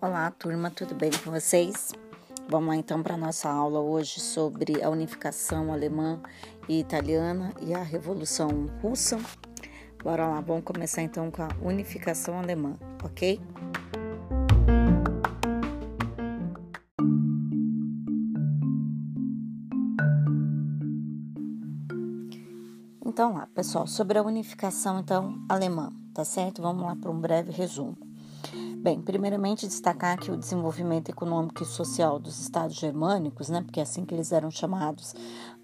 Olá, turma, tudo bem com vocês? Vamos lá então para nossa aula hoje sobre a unificação alemã e italiana e a Revolução Russa. Bora lá, vamos começar então com a unificação alemã, ok? Então lá, pessoal, sobre a unificação então alemã, tá certo? Vamos lá para um breve resumo. Bem, primeiramente destacar que o desenvolvimento econômico e social dos estados germânicos, né, porque é assim que eles eram chamados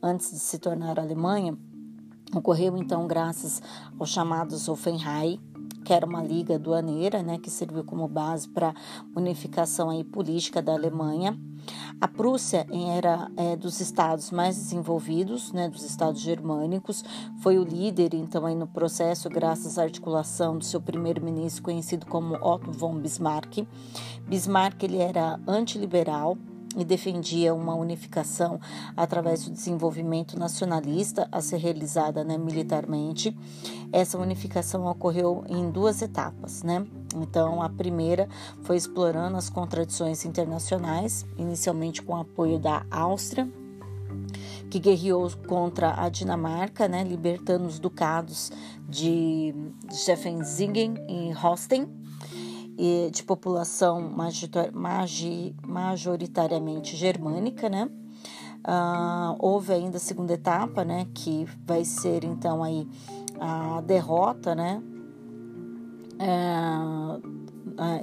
antes de se tornar Alemanha, ocorreu então graças aos chamados Offenheim, que era uma liga aduaneira, né, que serviu como base para unificação aí política da Alemanha a Prússia era é, dos estados mais desenvolvidos, né, dos estados germânicos, foi o líder então aí no processo graças à articulação do seu primeiro-ministro conhecido como Otto von Bismarck. Bismarck ele era antiliberal, e defendia uma unificação através do desenvolvimento nacionalista a ser realizada né, militarmente. Essa unificação ocorreu em duas etapas, né? Então, a primeira foi explorando as contradições internacionais, inicialmente com o apoio da Áustria, que guerreou contra a Dinamarca, né, libertando os ducados de Schwefensingen e Holstein, de população majoritariamente germânica, né? Uh, houve ainda a segunda etapa, né, que vai ser então aí a derrota, né, uh,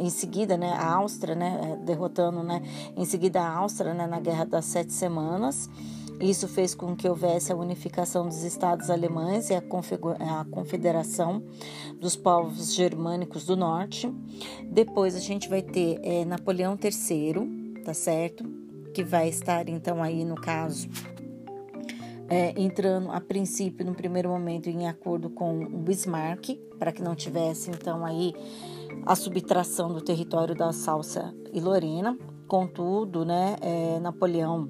em seguida, né, a Áustria, né, derrotando, né, em seguida a Áustria, né, na Guerra das Sete Semanas, isso fez com que houvesse a unificação dos estados alemães e a, confederação dos povos germânicos do norte. Depois a gente vai ter é, Napoleão III, tá certo? Que vai estar então aí no caso é, entrando a princípio no primeiro momento em acordo com o Bismarck para que não tivesse então aí a subtração do território da Salsa e Lorena. Contudo, né, é, Napoleão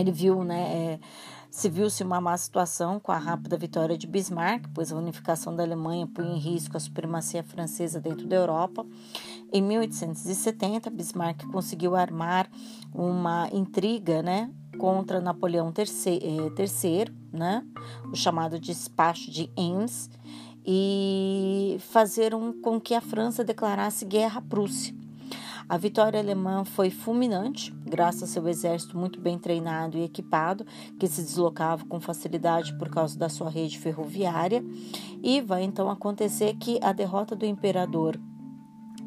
ele viu, né, é, se viu-se uma má situação com a rápida vitória de Bismarck, pois a unificação da Alemanha punha em risco a supremacia francesa dentro da Europa. Em 1870, Bismarck conseguiu armar uma intriga, né, contra Napoleão III, é, né, o chamado despacho de Ems, e fazer um, com que a França declarasse guerra à Prússia. A vitória alemã foi fulminante, graças ao seu exército muito bem treinado e equipado, que se deslocava com facilidade por causa da sua rede ferroviária, e vai então acontecer que a derrota do imperador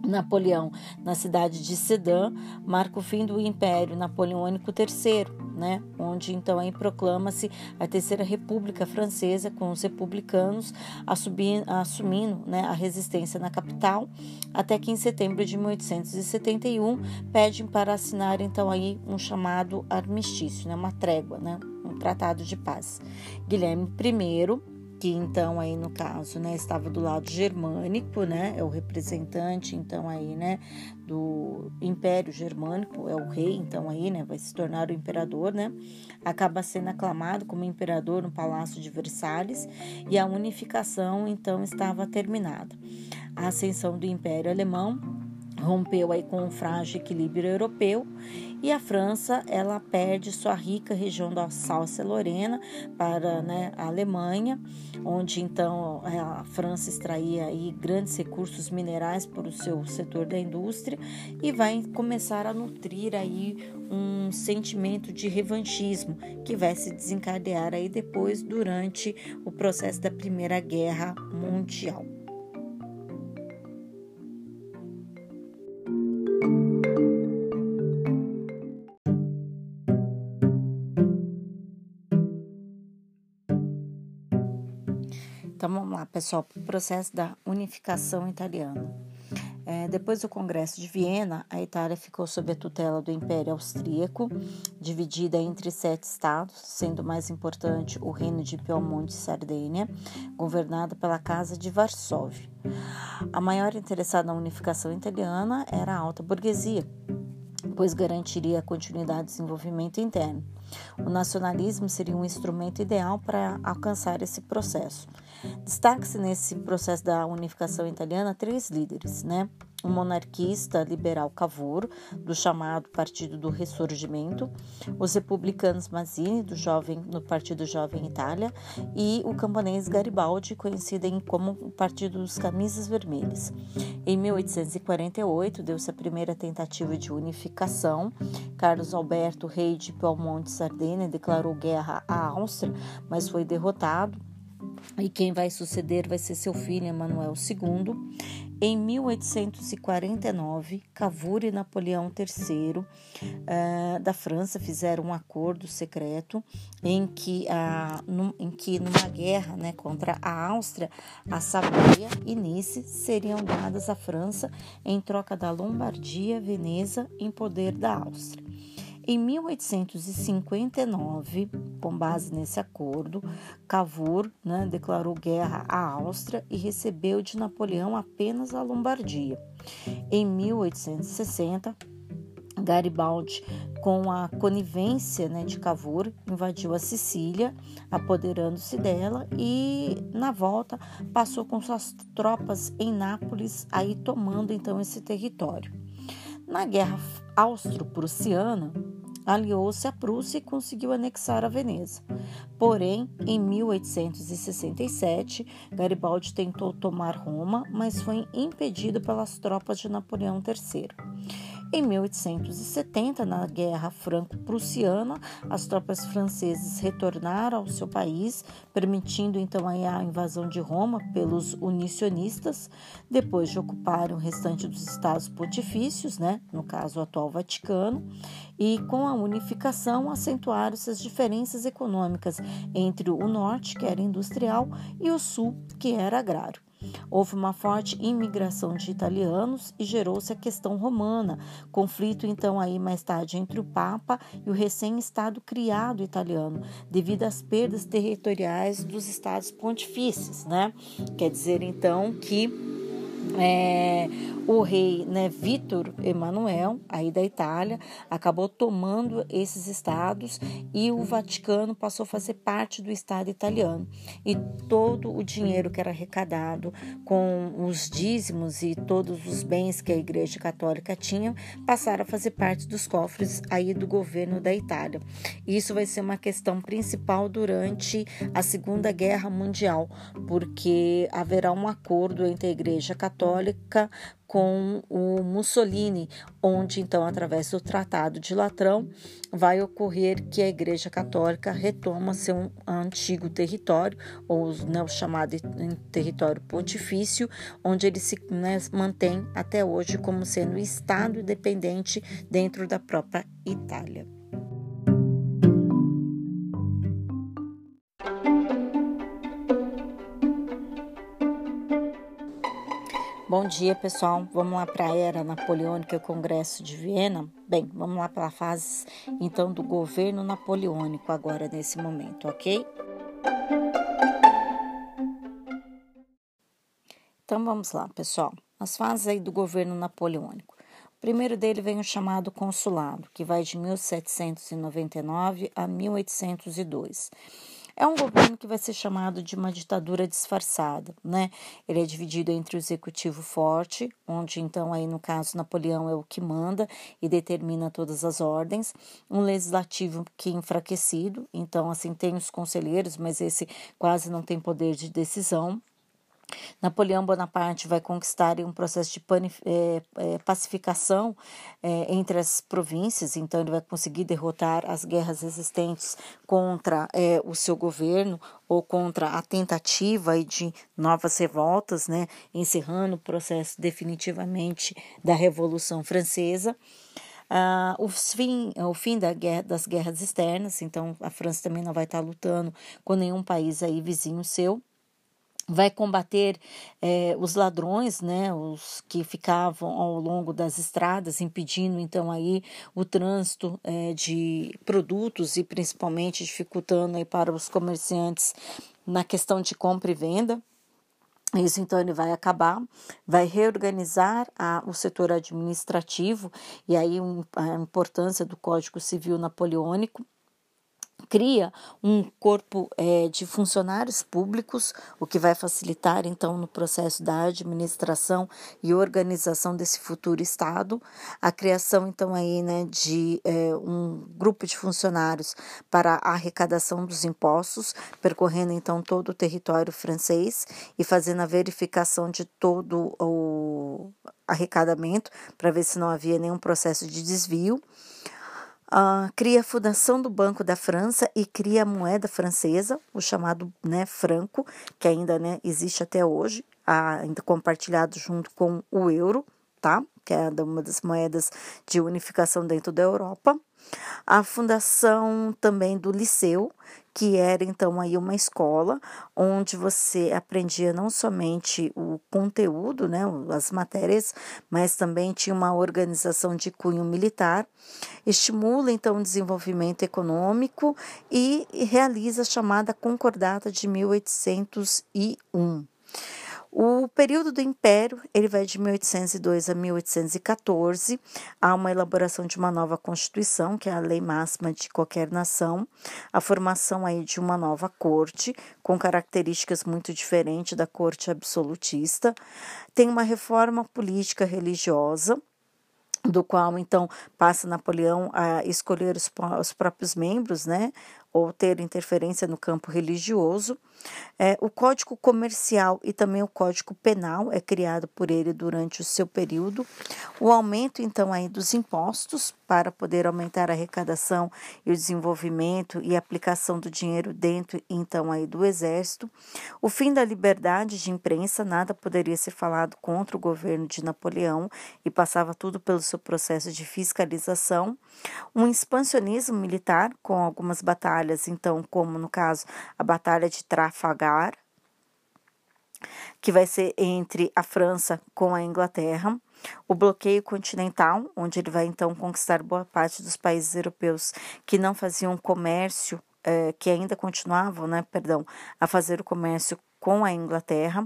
Napoleão na cidade de Sedan marca o fim do Império Napoleônico III, né? onde então aí proclama-se a Terceira República Francesa com os republicanos assumindo, né, a resistência na capital, até que em setembro de 1871 pedem para assinar então aí um chamado armistício, né, uma trégua, né, um tratado de paz. Guilherme I que então aí no caso, né, estava do lado germânico, né, é o representante então aí, né, do Império Germânico, é o rei então aí, né, vai se tornar o imperador, né, acaba sendo aclamado como imperador no Palácio de Versalhes e a unificação então estava terminada. A ascensão do Império Alemão rompeu aí com o frágil equilíbrio europeu e a França ela perde sua rica região da Alsácia-Lorena para né, a Alemanha, onde então a França extraía aí grandes recursos minerais para o seu setor da indústria e vai começar a nutrir aí um sentimento de revanchismo que vai se desencadear aí depois durante o processo da Primeira Guerra Mundial. Então vamos lá, pessoal, para o processo da unificação italiana. É, depois do Congresso de Viena, a Itália ficou sob a tutela do Império Austríaco, dividida entre sete estados, sendo mais importante o Reino de Piemonte e Sardenha, governada pela Casa de Varsóvia. A maior interessada na unificação italiana era a alta burguesia, pois garantiria a continuidade do desenvolvimento interno. O nacionalismo seria um instrumento ideal para alcançar esse processo. Destaque-se nesse processo da unificação italiana três líderes, né? o monarquista liberal Cavour, do chamado Partido do Ressurgimento, os republicanos Mazzini, do jovem, no Partido Jovem Itália, e o camponês Garibaldi, conhecido como o Partido dos Camisas Vermelhas. Em 1848, deu-se a primeira tentativa de unificação. Carlos Alberto, rei de Belmonte Sardênia, declarou guerra à Áustria, mas foi derrotado e quem vai suceder vai ser seu filho Emanuel II. Em 1849, Cavour e Napoleão III uh, da França fizeram um acordo secreto em que, uh, em que numa guerra né, contra a Áustria, a Savoia e Nice seriam dadas à França em troca da Lombardia, Veneza em poder da Áustria. Em 1859, com base nesse acordo, Cavour né, declarou guerra à Áustria e recebeu de Napoleão apenas a Lombardia. Em 1860, Garibaldi, com a conivência né, de Cavour, invadiu a Sicília, apoderando-se dela e, na volta, passou com suas tropas em Nápoles, aí tomando então esse território. Na Guerra Austro-Prussiana, aliou-se à Prússia e conseguiu anexar a Veneza. Porém, em 1867, Garibaldi tentou tomar Roma, mas foi impedido pelas tropas de Napoleão III. Em 1870, na Guerra Franco-Prussiana, as tropas francesas retornaram ao seu país, permitindo então a invasão de Roma pelos unicionistas, depois de ocuparem o restante dos estados pontifícios, né, no caso o atual Vaticano, e com a unificação acentuaram-se as diferenças econômicas entre o norte, que era industrial, e o sul, que era agrário. Houve uma forte imigração de italianos e gerou-se a questão romana, conflito então aí mais tarde entre o Papa e o recém-estado criado italiano, devido às perdas territoriais dos estados pontifícios, né? Quer dizer então que é, o rei né, Vítor Emanuel, aí da Itália, acabou tomando esses estados e o Vaticano passou a fazer parte do Estado italiano. E todo o dinheiro que era arrecadado com os dízimos e todos os bens que a Igreja Católica tinha passaram a fazer parte dos cofres aí do governo da Itália. Isso vai ser uma questão principal durante a Segunda Guerra Mundial, porque haverá um acordo entre a Igreja Católica com o Mussolini, onde então, através do Tratado de Latrão, vai ocorrer que a Igreja Católica retoma seu antigo território, ou né, chamado território pontifício, onde ele se né, mantém até hoje como sendo Estado independente dentro da própria Itália. Bom dia, pessoal. Vamos lá para a era napoleônica e Congresso de Viena. Bem, vamos lá para a fase então do governo napoleônico agora nesse momento, ok? Então vamos lá, pessoal. As fases aí do governo napoleônico. O primeiro dele vem o chamado consulado, que vai de 1799 a 1802 é um governo que vai ser chamado de uma ditadura disfarçada, né? Ele é dividido entre o executivo forte, onde então aí no caso Napoleão é o que manda e determina todas as ordens, um legislativo que é enfraquecido, então assim tem os conselheiros, mas esse quase não tem poder de decisão. Napoleão Bonaparte vai conquistar um processo de é, é, pacificação é, entre as províncias, então ele vai conseguir derrotar as guerras existentes contra o seu governo ou contra a tentativa de novas revoltas, né, encerrando o processo definitivamente da Revolução Francesa. Uh, o, fim, o fim da guerra, das guerras externas, então a França também não vai estar lutando com nenhum país aí vizinho seu vai combater eh, os ladrões, né, os que ficavam ao longo das estradas, impedindo então aí o trânsito eh, de produtos e principalmente dificultando aí para os comerciantes na questão de compra e venda. Isso então ele vai acabar, vai reorganizar a, o setor administrativo e aí um, a importância do Código Civil Napoleônico cria um corpo é, de funcionários públicos, o que vai facilitar então no processo da administração e organização desse futuro estado, a criação então aí né de é, um grupo de funcionários para a arrecadação dos impostos, percorrendo então todo o território francês e fazendo a verificação de todo o arrecadamento para ver se não havia nenhum processo de desvio Uh, cria a fundação do Banco da França e cria a moeda francesa, o chamado né, franco, que ainda né, existe até hoje, ainda compartilhado junto com o euro, tá? que é uma das moedas de unificação dentro da Europa. A fundação também do Liceu, que era então aí uma escola onde você aprendia não somente o conteúdo, né, as matérias, mas também tinha uma organização de cunho militar, estimula então o desenvolvimento econômico e realiza a chamada Concordata de 1801. O período do Império, ele vai de 1802 a 1814, há uma elaboração de uma nova Constituição, que é a lei máxima de qualquer nação, a formação aí de uma nova corte, com características muito diferentes da corte absolutista, tem uma reforma política religiosa, do qual então passa Napoleão a escolher os, os próprios membros, né, ou ter interferência no campo religioso. É, o Código Comercial e também o Código Penal é criado por ele durante o seu período. O aumento, então, aí dos impostos para poder aumentar a arrecadação e o desenvolvimento e aplicação do dinheiro dentro, então, aí do Exército. O fim da liberdade de imprensa, nada poderia ser falado contra o governo de Napoleão e passava tudo pelo seu processo de fiscalização. Um expansionismo militar com algumas batalhas batalhas, então, como no caso a Batalha de Trafalgar, que vai ser entre a França com a Inglaterra, o bloqueio continental, onde ele vai então conquistar boa parte dos países europeus que não faziam comércio, eh, que ainda continuavam, né, perdão, a fazer o comércio com a Inglaterra,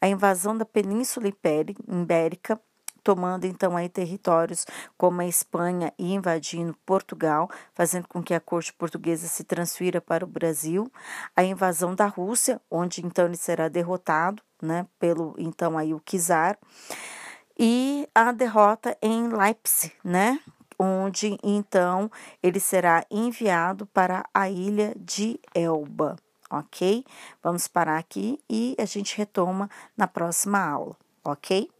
a invasão da Península Ibérica, tomando então aí territórios como a Espanha e invadindo Portugal, fazendo com que a corte portuguesa se transfira para o Brasil, a invasão da Rússia, onde então ele será derrotado, né, pelo então aí o czar, e a derrota em Leipzig, né, onde então ele será enviado para a ilha de Elba, ok? Vamos parar aqui e a gente retoma na próxima aula, ok?